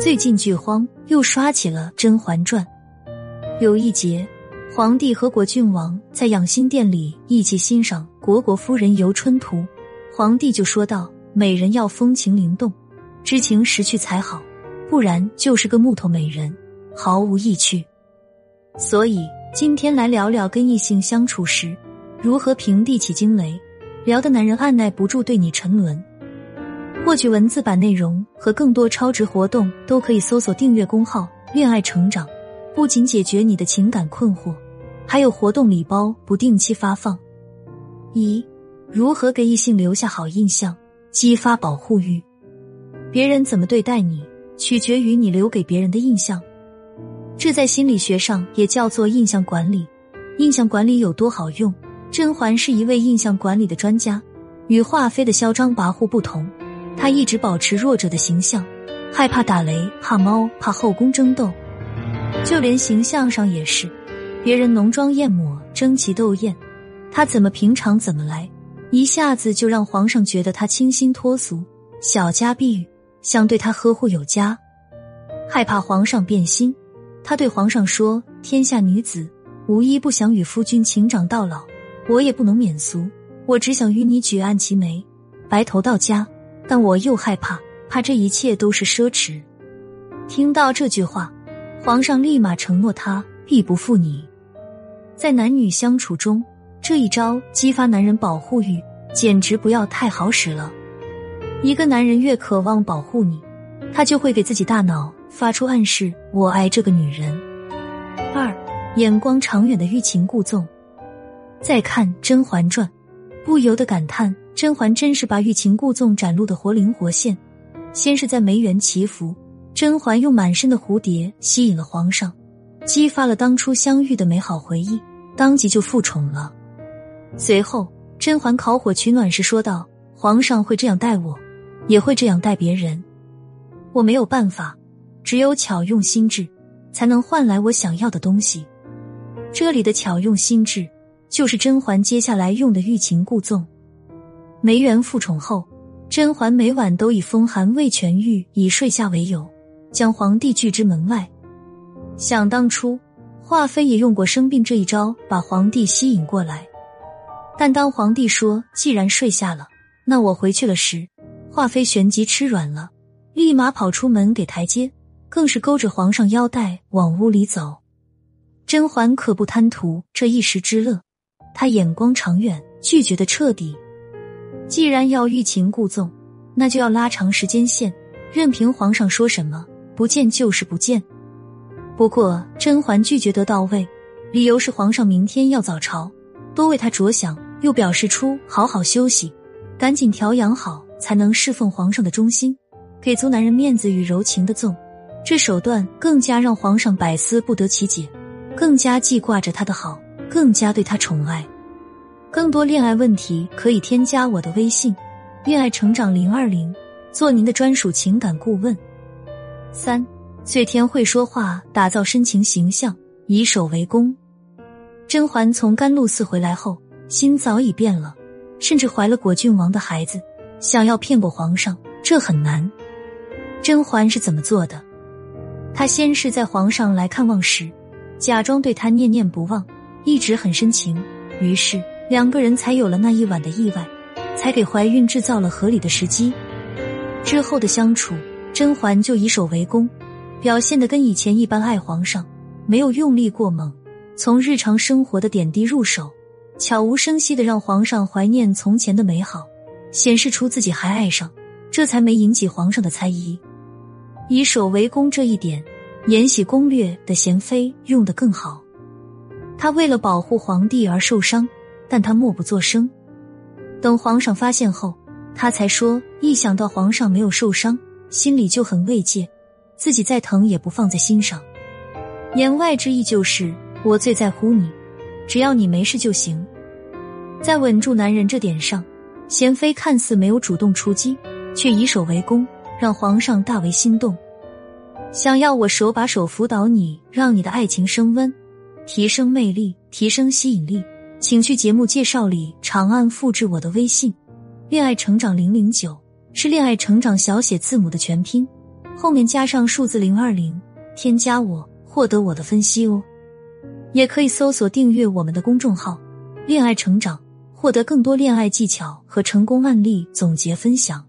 最近剧荒又刷起了《甄嬛传》，有一节，皇帝和果郡王在养心殿里一起欣赏《虢国夫人游春图》，皇帝就说道：“美人要风情灵动，知情识趣才好，不然就是个木头美人，毫无意趣。”所以今天来聊聊跟异性相处时如何平地起惊雷，聊的男人按耐不住对你沉沦。获取文字版内容和更多超值活动，都可以搜索订阅公号“恋爱成长”，不仅解决你的情感困惑，还有活动礼包不定期发放。一、如何给异性留下好印象，激发保护欲？别人怎么对待你，取决于你留给别人的印象。这在心理学上也叫做印象管理。印象管理有多好用？甄嬛是一位印象管理的专家，与华妃的嚣张跋扈不同。他一直保持弱者的形象，害怕打雷，怕猫，怕后宫争斗，就连形象上也是，别人浓妆艳抹、争奇斗艳，他怎么平常怎么来，一下子就让皇上觉得他清新脱俗、小家碧玉，想对他呵护有加。害怕皇上变心，他对皇上说：“天下女子无一不想与夫君情长到老，我也不能免俗，我只想与你举案齐眉，白头到家。”但我又害怕，怕这一切都是奢侈。听到这句话，皇上立马承诺他必不负你。在男女相处中，这一招激发男人保护欲，简直不要太好使了。一个男人越渴望保护你，他就会给自己大脑发出暗示：我爱这个女人。二，眼光长远的欲擒故纵。再看《甄嬛传》，不由得感叹。甄嬛真是把欲擒故纵展露的活灵活现。先是在梅园祈福，甄嬛用满身的蝴蝶吸引了皇上，激发了当初相遇的美好回忆，当即就复宠了。随后，甄嬛烤火取暖时说道：“皇上会这样待我，也会这样待别人。我没有办法，只有巧用心智，才能换来我想要的东西。”这里的巧用心智，就是甄嬛接下来用的欲擒故纵。梅园复宠后，甄嬛每晚都以风寒未痊愈以睡下为由，将皇帝拒之门外。想当初，华妃也用过生病这一招把皇帝吸引过来。但当皇帝说既然睡下了，那我回去了时，华妃旋即吃软了，立马跑出门给台阶，更是勾着皇上腰带往屋里走。甄嬛可不贪图这一时之乐，她眼光长远，拒绝的彻底。既然要欲擒故纵，那就要拉长时间线，任凭皇上说什么，不见就是不见。不过甄嬛拒绝得到位，理由是皇上明天要早朝，多为他着想，又表示出好好休息，赶紧调养好，才能侍奉皇上的忠心，给足男人面子与柔情的纵。这手段更加让皇上百思不得其解，更加记挂着他的好，更加对他宠爱。更多恋爱问题可以添加我的微信“恋爱成长零二零”，做您的专属情感顾问。三，翠天会说话，打造深情形象，以守为攻。甄嬛从甘露寺回来后，心早已变了，甚至怀了果郡王的孩子，想要骗过皇上，这很难。甄嬛是怎么做的？她先是在皇上来看望时，假装对他念念不忘，一直很深情，于是。两个人才有了那一晚的意外，才给怀孕制造了合理的时机。之后的相处，甄嬛就以守为攻，表现的跟以前一般爱皇上，没有用力过猛，从日常生活的点滴入手，悄无声息的让皇上怀念从前的美好，显示出自己还爱上，这才没引起皇上的猜疑。以守为攻这一点，《延禧攻略》的娴妃用的更好，她为了保护皇帝而受伤。但他默不作声，等皇上发现后，他才说：“一想到皇上没有受伤，心里就很慰藉，自己再疼也不放在心上。”言外之意就是我最在乎你，只要你没事就行。在稳住男人这点上，娴妃看似没有主动出击，却以守为攻，让皇上大为心动。想要我手把手辅导你，让你的爱情升温，提升魅力，提升吸引力。请去节目介绍里长按复制我的微信，恋爱成长零零九是恋爱成长小写字母的全拼，后面加上数字零二零，添加我，获得我的分析哦。也可以搜索订阅我们的公众号“恋爱成长”，获得更多恋爱技巧和成功案例总结分享。